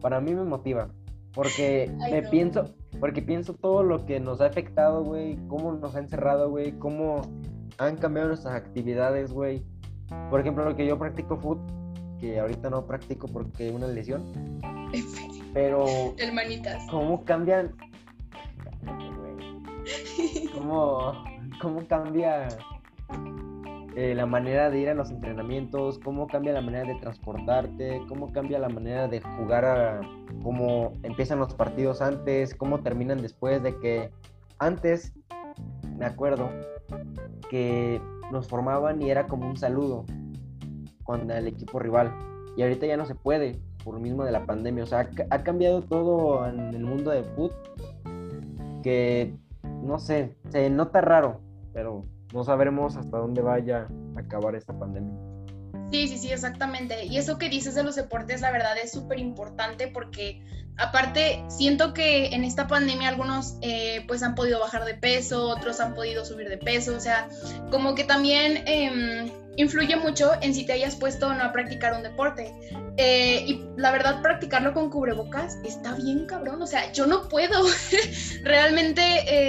Para mí me motiva, porque Ay, me no. pienso, porque pienso todo lo que nos ha afectado, güey, cómo nos ha encerrado, güey, cómo han cambiado nuestras actividades, güey. Por ejemplo, lo que yo practico foot, que ahorita no practico porque una lesión, pero Hermanitas. cómo cambian cómo, cómo cambia eh, la manera de ir a los entrenamientos, cómo cambia la manera de transportarte, cómo cambia la manera de jugar, a, cómo empiezan los partidos antes, cómo terminan después de que antes, me acuerdo, que nos formaban y era como un saludo con el equipo rival. Y ahorita ya no se puede por mismo de la pandemia. O sea, ha, ha cambiado todo en el mundo de fútbol que no sé, se nota raro, pero no sabremos hasta dónde vaya a acabar esta pandemia. Sí, sí, sí, exactamente. Y eso que dices de los deportes, la verdad es súper importante porque aparte siento que en esta pandemia algunos eh, pues han podido bajar de peso, otros han podido subir de peso, o sea, como que también em, influye mucho en si te hayas puesto o no a practicar un deporte. Eh, y la verdad, practicarlo con cubrebocas está bien cabrón, o sea, yo no puedo. Realmente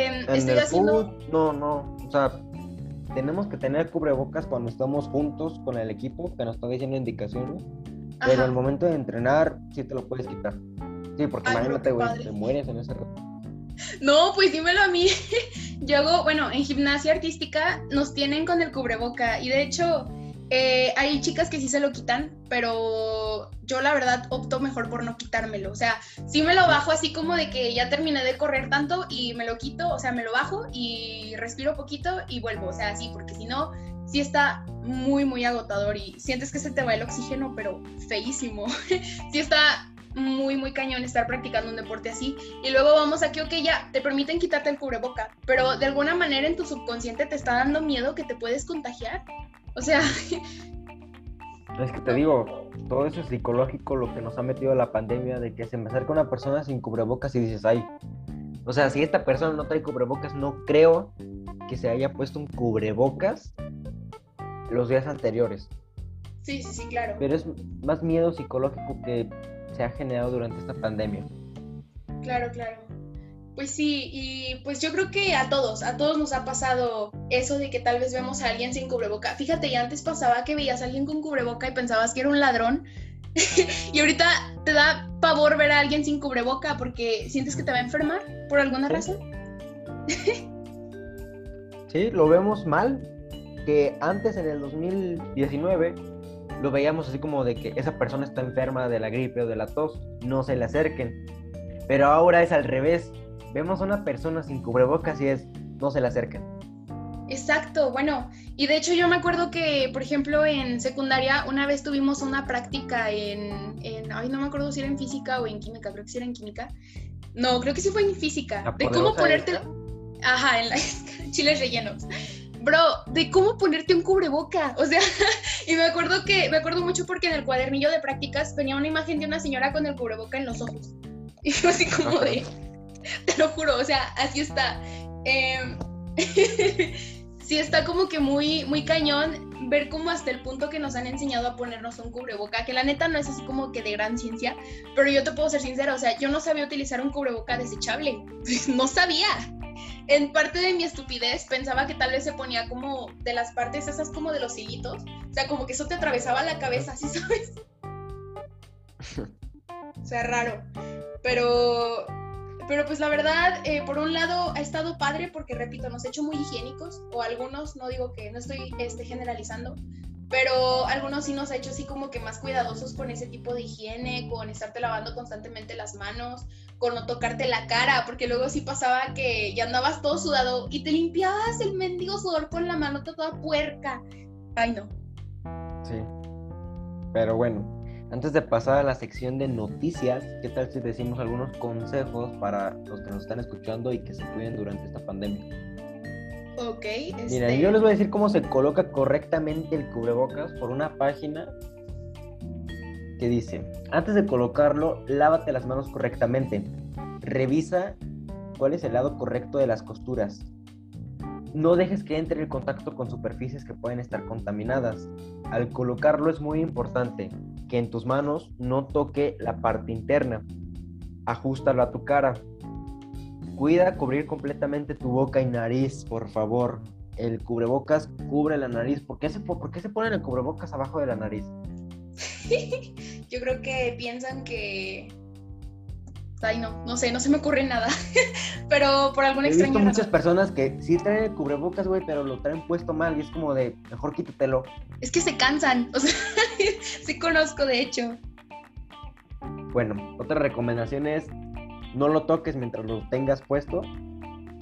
En estoy el haciendo... no, no, o sea, tenemos que tener cubrebocas cuando estamos juntos con el equipo que nos está diciendo indicaciones, pero Ajá. al momento de entrenar sí te lo puedes quitar. Sí, porque Ay, pero imagínate, güey, te mueres en ese rato. No, pues dímelo a mí. Yo hago, bueno, en gimnasia artística nos tienen con el cubreboca y de hecho Eh, hay chicas que sí se lo quitan, pero yo la verdad opto mejor por no quitármelo. O sea, sí me lo bajo así como de que ya terminé de correr tanto y me lo quito, o sea, me lo bajo y respiro poquito y vuelvo. O sea, así, porque si no, sí está muy, muy agotador y sientes que se te va el oxígeno, pero feísimo. sí está muy, muy cañón estar practicando un deporte así. Y luego vamos a que, ok, ya te permiten quitarte el cubreboca, pero de alguna manera en tu subconsciente te está dando miedo que te puedes contagiar. O sea... Es que te digo, todo eso es psicológico lo que nos ha metido la pandemia, de que se me acerca una persona sin cubrebocas y dices, ay, o sea, si esta persona no trae cubrebocas, no creo que se haya puesto un cubrebocas los días anteriores. Sí, sí, sí, claro. Pero es más miedo psicológico que se ha generado durante esta pandemia. Claro, claro. Pues sí, y pues yo creo que a todos, a todos nos ha pasado eso de que tal vez vemos a alguien sin cubreboca. Fíjate, ya antes pasaba que veías a alguien con cubreboca y pensabas que era un ladrón. y ahorita te da pavor ver a alguien sin cubreboca porque sientes que te va a enfermar por alguna razón. sí, lo vemos mal. Que antes en el 2019 lo veíamos así como de que esa persona está enferma de la gripe o de la tos, no se le acerquen. Pero ahora es al revés. Vemos a una persona sin cubrebocas y es, no se le acerquen. Exacto, bueno, y de hecho yo me acuerdo que, por ejemplo, en secundaria una vez tuvimos una práctica en, en ay, no me acuerdo si era en física o en química, creo que sí era en química. No, creo que sí fue en física, de cómo ponerte... Ajá, en la chiles rellenos bro, de cómo ponerte un cubreboca. O sea, y me acuerdo que, me acuerdo mucho porque en el cuadernillo de prácticas venía una imagen de una señora con el cubreboca en los ojos. Y fue así como de, te lo juro, o sea, así está. Em, sí está como que muy, muy cañón ver cómo hasta el punto que nos han enseñado a ponernos un cubreboca, que la neta no es así como que de gran ciencia, pero yo te puedo ser sincera, o sea, yo no sabía utilizar un cubreboca desechable, no sabía en parte de mi estupidez pensaba que tal vez se ponía como de las partes esas como de los hilitos. O sea, como que eso te atravesaba la cabeza, ¿sí sabes? o sea, raro. Pero, pero pues la verdad, eh, por un lado ha estado padre porque, repito, nos ha hecho muy higiénicos, o algunos, no digo que no estoy este, generalizando, pero algunos sí nos ha hecho así como que más cuidadosos con ese tipo de higiene, con estarte lavando constantemente las manos, con no tocarte la cara, porque luego sí pasaba que ya andabas todo sudado y te limpiabas el mendigo sudor con la mano toda puerca. Ay, no. Sí. Pero bueno, antes de pasar a la sección de noticias, ¿qué tal si decimos algunos consejos para los que nos están escuchando y que se cuiden durante esta pandemia? Ok. Mira, yo les voy a decir cómo se coloca correctamente el cubrebocas por una página que dice, antes de colocarlo, lávate las manos correctamente. Revisa cuál es el lado correcto de las costuras. No dejes que entre en contacto con superficies que pueden estar contaminadas. Al colocarlo es muy importante que en tus manos no toque la parte interna. Ajustalo a tu cara. Cuida cubrir completamente tu boca y nariz, por favor. El cubrebocas cubre la nariz. ¿Por qué se, por qué se ponen el cubrebocas abajo de la nariz? Yo creo que piensan que. Ay, no, no sé, no se me ocurre nada. pero por alguna extraña He visto muchas personas que sí traen el cubrebocas, güey, pero lo traen puesto mal y es como de, mejor quítatelo. Es que se cansan, o sea, sí conozco, de hecho. Bueno, otra recomendación es no lo toques mientras lo tengas puesto,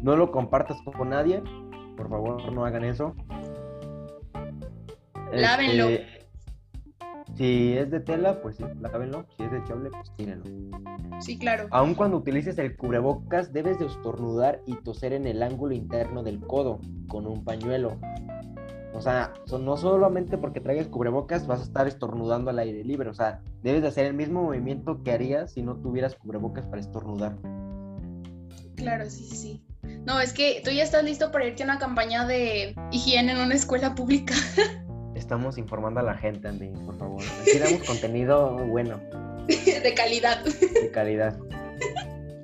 no lo compartas con nadie, por favor no hagan eso. Lávenlo. Este, si es de tela, pues sí, lávenlo. Si es de chable, pues tírenlo. Sí, claro. Aun cuando utilices el cubrebocas, debes de estornudar y toser en el ángulo interno del codo con un pañuelo. O sea, no solamente porque traigas cubrebocas vas a estar estornudando al aire libre. O sea, debes de hacer el mismo movimiento que harías si no tuvieras cubrebocas para estornudar. Claro, sí, sí, sí. No, es que tú ya estás listo para irte a una campaña de higiene en una escuela pública. Estamos informando a la gente, Andy, por favor. Aquí damos contenido bueno. De calidad. De calidad.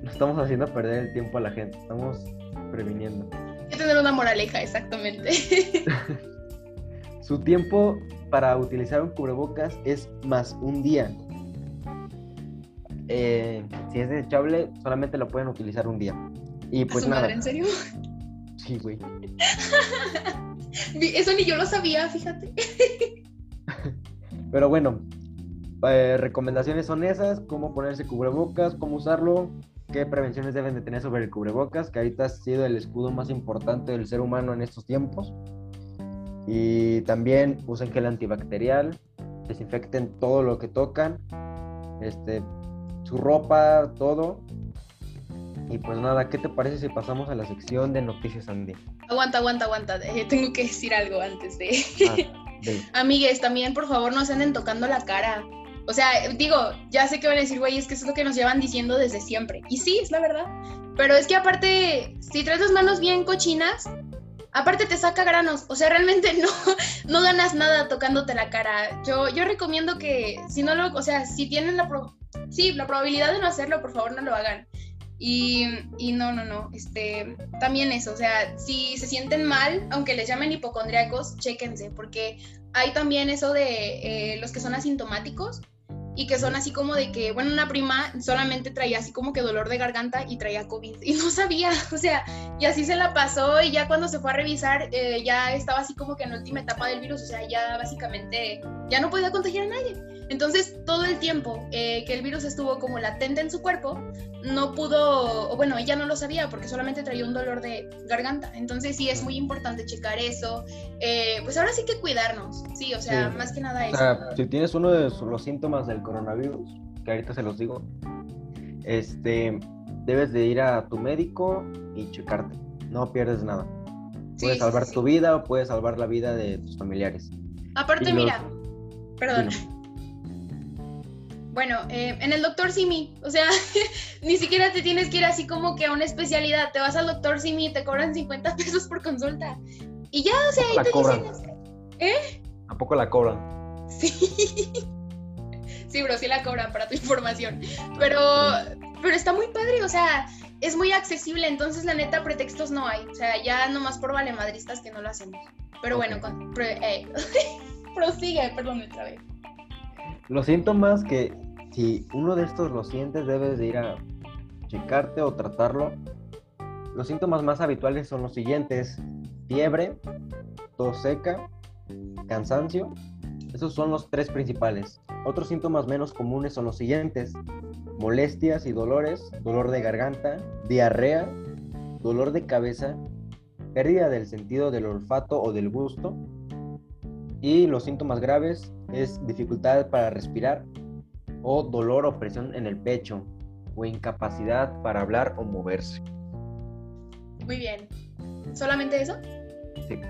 No estamos haciendo perder el tiempo a la gente, estamos previniendo. Hay que tener una moraleja, exactamente. Su tiempo para utilizar un cubrebocas es más un día. Eh, si es desechable, solamente lo pueden utilizar un día. Y pues ¿A nada. Madre, ¿En serio? Sí, güey. Eso ni yo lo sabía, fíjate. Pero bueno, eh, recomendaciones son esas, cómo ponerse cubrebocas, cómo usarlo, qué prevenciones deben de tener sobre el cubrebocas, que ahorita ha sido el escudo más importante del ser humano en estos tiempos. Y también usen gel antibacterial, desinfecten todo lo que tocan, este, su ropa, todo. Y pues nada, ¿qué te parece si pasamos a la sección de noticias Andy? Aguanta, aguanta, aguanta. Eh, tengo que decir algo antes de... Ah, Amigues, también por favor no se anden tocando la cara. O sea, digo, ya sé que van a decir, güey, es que eso es lo que nos llevan diciendo desde siempre. Y sí, es la verdad. Pero es que aparte, si traes las manos bien cochinas, aparte te saca granos. O sea, realmente no, no ganas nada tocándote la cara. Yo, yo recomiendo que si no lo, o sea, si tienen la, sí, la probabilidad de no hacerlo, por favor no lo hagan. Y, y, no, no, no, este, también eso, o sea, si se sienten mal, aunque les llamen hipocondriacos, chéquense, porque hay también eso de eh, los que son asintomáticos, y que son así como de que, bueno, una prima solamente traía así como que dolor de garganta y traía COVID y no sabía, o sea, y así se la pasó y ya cuando se fue a revisar eh, ya estaba así como que en la última etapa del virus, o sea, ya básicamente ya no podía contagiar a nadie. Entonces, todo el tiempo eh, que el virus estuvo como latente en su cuerpo, no pudo, o bueno, ella no lo sabía porque solamente traía un dolor de garganta. Entonces, sí, es muy importante checar eso. Eh, pues ahora sí que cuidarnos, sí, o sea, más que nada eso. O sea, si tienes uno de los síntomas del coronavirus, que ahorita se los digo, este, debes de ir a tu médico y checarte. No pierdes nada. Puedes salvar tu vida o puedes salvar la vida de tus familiares. Aparte, mira, perdón. Bueno, eh, en el doctor Simi, o sea, ni siquiera te tienes que ir así como que a una especialidad. Te vas al doctor Simi y te cobran 50 pesos por consulta. Y ya, o sea, ahí te dicen. ¿Eh? ¿A poco la cobran? Sí. Sí, bro, sí la cobran para tu información. Pero, pero está muy padre, o sea, es muy accesible. Entonces, la neta, pretextos no hay. O sea, ya nomás por valemadristas que no lo hacemos. Pero bueno, con, eh, prosigue, perdón, otra vez. Los síntomas que si uno de estos lo sientes, debes de ir a checarte o tratarlo. Los síntomas más habituales son los siguientes: fiebre, tos seca, cansancio. Esos son los tres principales. Otros síntomas menos comunes son los siguientes: molestias y dolores, dolor de garganta, diarrea, dolor de cabeza, pérdida del sentido del olfato o del gusto. Y los síntomas graves es dificultad para respirar, o dolor o presión en el pecho o incapacidad para hablar o moverse. Muy bien. ¿Solamente eso? Sí.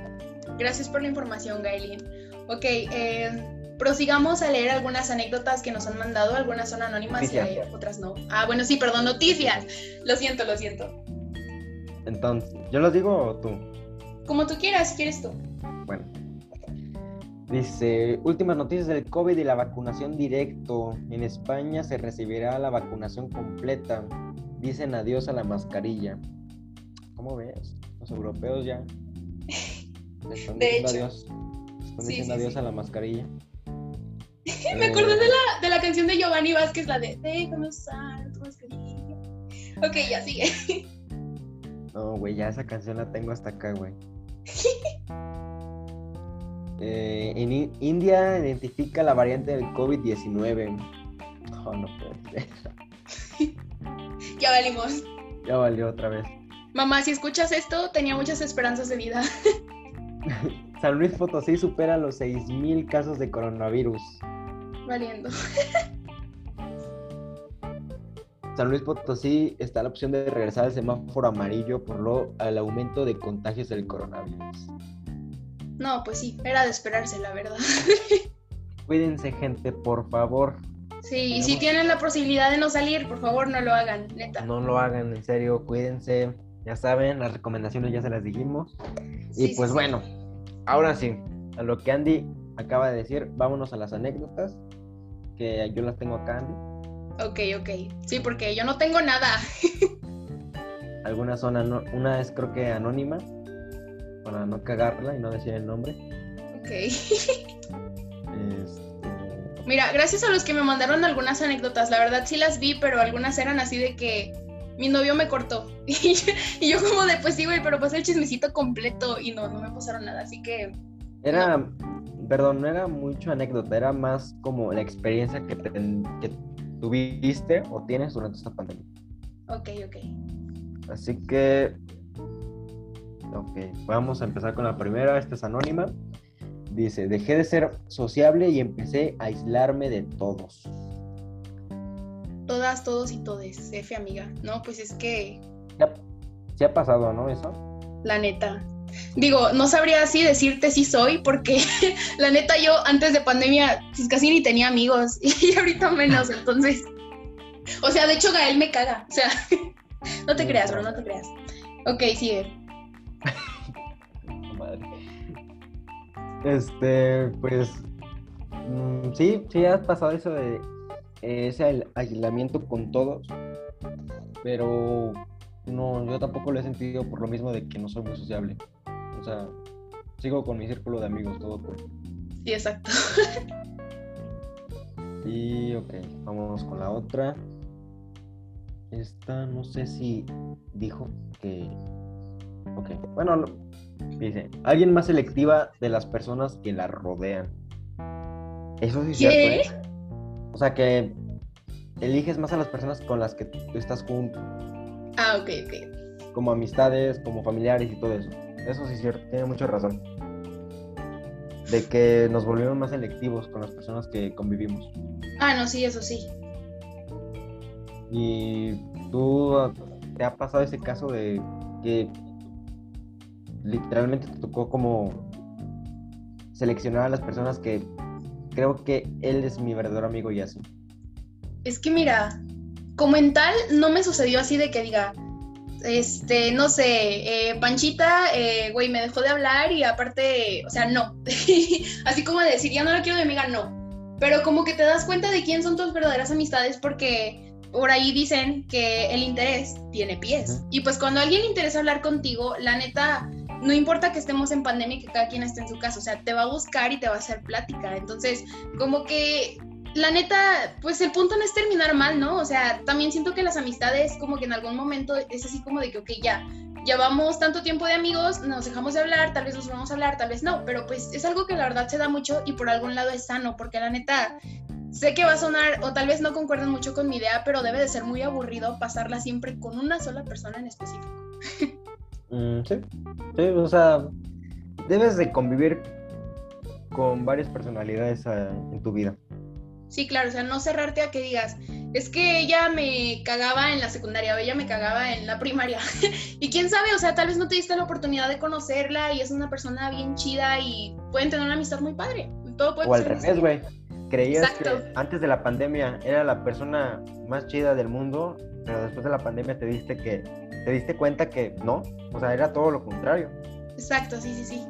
Gracias por la información, Gailin. Ok, eh, prosigamos a leer algunas anécdotas que nos han mandado, algunas son anónimas y otras no. Ah, bueno, sí, perdón, noticias. Lo siento, lo siento. Entonces, ¿yo los digo o tú? Como tú quieras, quieres tú. Bueno. Dice, últimas noticias del COVID y la vacunación directo. En España se recibirá la vacunación completa. Dicen adiós a la mascarilla. ¿Cómo ves? Los europeos ya. están diciendo adiós. Están diciendo adiós a la mascarilla. Me acordé de la, de la canción de Giovanni Vázquez, la de Déjame usar tu mascarilla. Ok, ya sigue. No, güey, ya esa canción la tengo hasta acá, güey. Eh, en India identifica la variante del COVID-19. No, no puede ser. ya valimos. Ya valió otra vez. Mamá, si escuchas esto, tenía muchas esperanzas de vida. San Luis Potosí supera los 6.000 casos de coronavirus. Valiendo. San Luis Potosí está la opción de regresar al semáforo amarillo por lo al aumento de contagios del coronavirus. No, pues sí, era de esperarse, la verdad. Cuídense, gente, por favor. Sí, y si tienen la posibilidad de no salir, por favor, no lo hagan, neta. No lo hagan, en serio, cuídense. Ya saben, las recomendaciones ya se las dijimos. y pues bueno, ahora sí, a lo que Andy acaba de decir, vámonos a las anécdotas, que yo las tengo acá, Andy. Ok, ok. Sí, porque yo no tengo nada. Algunas son, una es creo que anónima para no cagarla y no decir el nombre. Ok. Este, Mira, gracias a los que me mandaron algunas anécdotas, la verdad sí las vi, pero algunas eran así de que mi novio me cortó. Y yo, como de, pues sí, güey, pero pasa el chismecito completo y no, no me pasaron nada, así que... Era perdón, no era mucho anécdota, era más como la experiencia que, te, que tuviste o tienes durante esta pandemia. Ok, ok. Así que, ok, vamos a empezar con la primera, esta es anónima. Dice, dejé de ser sociable y empecé a aislarme de todos. Todas, todos y todes, F amiga. No, pues es que... ¿Se ha pasado, no? Eso. La neta. Digo, no sabría así decirte si soy, porque la neta yo antes de pandemia pues casi ni tenía amigos y ahorita menos, entonces... O sea, de hecho Gael me caga, o sea, no te creas, bro, no te creas. Ok, sigue. Madre. Este, pues, mm, sí, sí has pasado eso de ese aislamiento con todos, pero no, yo tampoco lo he sentido por lo mismo de que no soy muy sociable. O sea, sigo con mi círculo de amigos, todo por. Sí, exacto. y ok, vamos con la otra. Esta no sé si dijo que. Ok, bueno, dice: alguien más selectiva de las personas que la rodean. Eso sí es cierto. ¿eh? O sea que eliges más a las personas con las que tú estás junto. Ah, ok, ok. Como amistades, como familiares y todo eso. Eso sí es cierto, tiene mucha razón. De que nos volvimos más selectivos con las personas que convivimos. Ah, no, sí, eso sí. ¿Y tú te ha pasado ese caso de que literalmente te tocó como seleccionar a las personas que creo que él es mi verdadero amigo y así? Es que mira, como en tal, no me sucedió así de que diga, este, no sé, eh, Panchita, eh, güey, me dejó de hablar y aparte, o sea, no. así como decir, ya no la quiero de amiga, no. Pero como que te das cuenta de quién son tus verdaderas amistades porque por ahí dicen que el interés tiene pies. Y pues cuando alguien le interesa hablar contigo, la neta, no importa que estemos en pandemia y que cada quien esté en su casa, o sea, te va a buscar y te va a hacer plática. Entonces, como que la neta, pues el punto no es terminar mal, ¿no? O sea, también siento que las amistades como que en algún momento es así como de que, ok, ya, llevamos tanto tiempo de amigos, nos dejamos de hablar, tal vez nos vamos a hablar, tal vez no, pero pues es algo que la verdad se da mucho y por algún lado es sano, porque la neta, sé que va a sonar o tal vez no concuerden mucho con mi idea, pero debe de ser muy aburrido pasarla siempre con una sola persona en específico. Mm, sí, sí, o sea, debes de convivir con varias personalidades ah, en tu vida. Sí, claro, o sea, no cerrarte a que digas, es que ella me cagaba en la secundaria o ella me cagaba en la primaria. y quién sabe, o sea, tal vez no te diste la oportunidad de conocerla y es una persona bien chida y pueden tener una amistad muy padre. Todo puede o al revés, güey. Creías que antes de la pandemia era la persona más chida del mundo, pero después de la pandemia te diste que te diste cuenta que no, o sea, era todo lo contrario. Exacto, sí, sí, sí.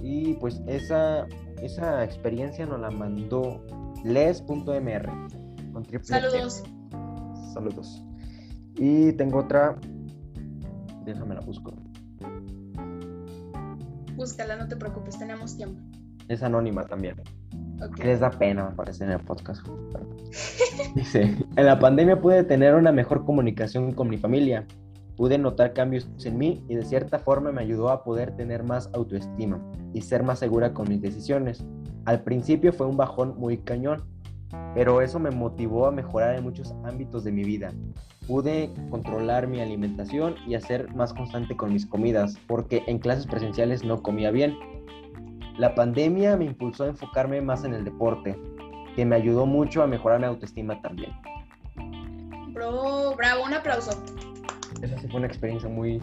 Y pues esa esa experiencia nos la mandó les.mr con Saludos. Saludos. Y tengo otra. Déjame la busco. Búscala, no te preocupes, tenemos tiempo. Es anónima también. Les da pena aparecer en el podcast. Dice, en la pandemia pude tener una mejor comunicación con mi familia. Pude notar cambios en mí y de cierta forma me ayudó a poder tener más autoestima y ser más segura con mis decisiones. Al principio fue un bajón muy cañón, pero eso me motivó a mejorar en muchos ámbitos de mi vida. Pude controlar mi alimentación y hacer más constante con mis comidas, porque en clases presenciales no comía bien. La pandemia me impulsó a enfocarme más en el deporte, que me ayudó mucho a mejorar mi autoestima también. Bro, bravo, un aplauso. Esa sí fue una experiencia muy,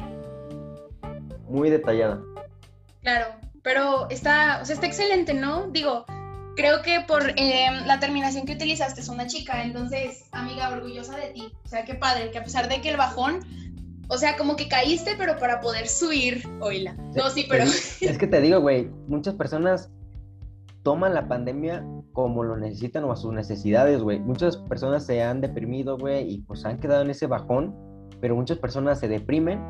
muy detallada. Claro, pero está, o sea, está excelente, ¿no? Digo, creo que por em, la terminación que utilizaste es una chica, entonces, amiga, orgullosa de ti. O sea, qué padre, que a pesar de que el bajón, o sea, como que caíste, pero para poder subir, oíla. No, sí, pero... Es que te digo, güey, muchas personas toman la pandemia como lo necesitan o a sus necesidades, güey. Muchas personas se han deprimido, güey, y pues han quedado en ese bajón, pero muchas personas se deprimen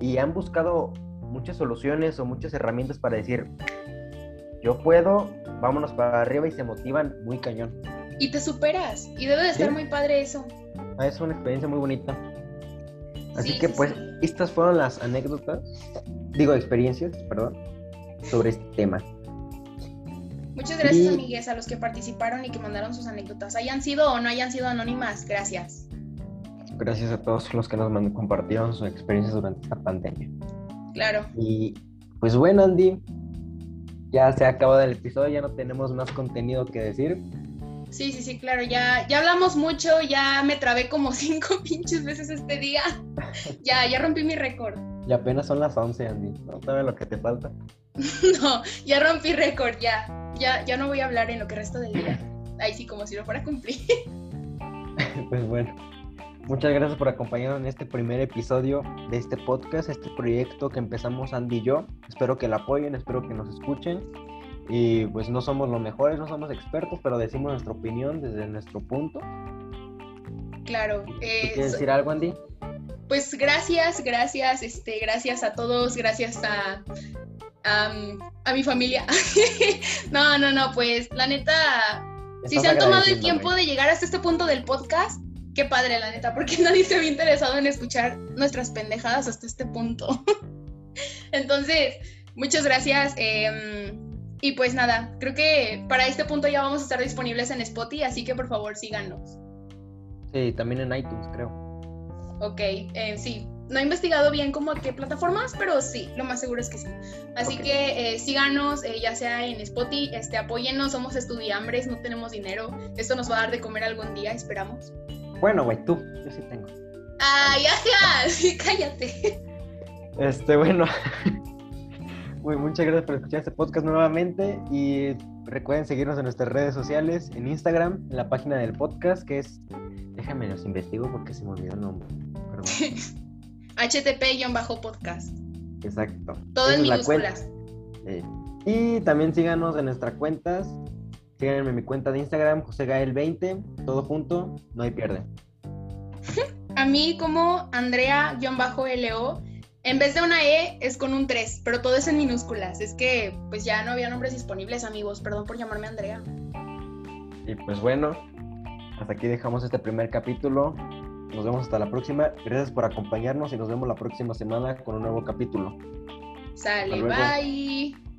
y han buscado muchas soluciones o muchas herramientas para decir, yo puedo, vámonos para arriba y se motivan muy cañón. Y te superas, y debe de estar muy padre eso. Ah, es una experiencia muy bonita. Así que pues estas fueron las anécdotas, digo experiencias, perdón, sobre este tema. Muchas gracias, amigues, a los que participaron y que mandaron sus anécdotas. Hayan sido o no hayan sido anónimas, gracias. Gracias a todos los que nos compartieron sus experiencias durante esta pandemia. Claro. Y pues bueno, Andy, ya se ha acabado el episodio, ya no tenemos más contenido que decir. Sí, sí, sí, claro, ya, ya hablamos mucho, ya me trabé como cinco pinches veces este día. ya, ya rompí mi récord. Y apenas son las 11, Andy. ¿No sabes lo que te falta? no, ya rompí récord, ya. ya. Ya no voy a hablar en lo que resta del día. Ahí sí, como si lo fuera a cumplir. pues bueno. Muchas gracias por acompañarnos en este primer episodio de este podcast, este proyecto que empezamos Andy y yo. Espero que lo apoyen, espero que nos escuchen. Y pues no somos los mejores, no somos expertos, pero decimos nuestra opinión desde nuestro punto. Claro. Eh, ¿Quieres decir algo, Andy? Pues gracias, gracias, este, gracias a todos, gracias a, a, mi familia. no, no, no, pues la neta, si se han tomado el tiempo de llegar hasta este punto del podcast, qué padre, la neta, porque nadie se había interesado en escuchar nuestras pendejadas hasta este punto. Entonces, muchas gracias. Em, y pues nada, creo que para este punto ya vamos a estar disponibles en Spotify, así que por favor síganos. Sí, también en iTunes, creo. Ok, eh, sí. No he investigado bien como a qué plataformas, pero sí, lo más seguro es que sí. Así que eh, síganos, eh, ya sea en Spotify, este, apóyennos, somos estudiambres, no tenemos dinero. Esto nos va a dar de comer algún día, esperamos. Bueno, güey, tú, yo sí tengo. Ay, ajá, sí, cállate. Este, bueno. Muchas gracias por escuchar este podcast nuevamente y recuerden seguirnos en nuestras redes sociales, en Instagram, en la página del podcast que es, déjame los investigo porque se me olvidó el nombre. HTP-podcast. Exacto. Todo en minúsculas. y también síganos en nuestras cuentas. Síganme en mi cuenta de Instagram, JoseGael20, todo junto, no hay pierde. A mí como Andrea-LO, en vez de una E es con un 3, pero todo es en minúsculas. Es que pues ya no había nombres disponibles, amigos. Perdón por llamarme Andrea. Y pues bueno, hasta aquí dejamos este primer capítulo. Nos vemos hasta la próxima. Gracias por acompañarnos y nos vemos la próxima semana con un nuevo capítulo. Sale, bye.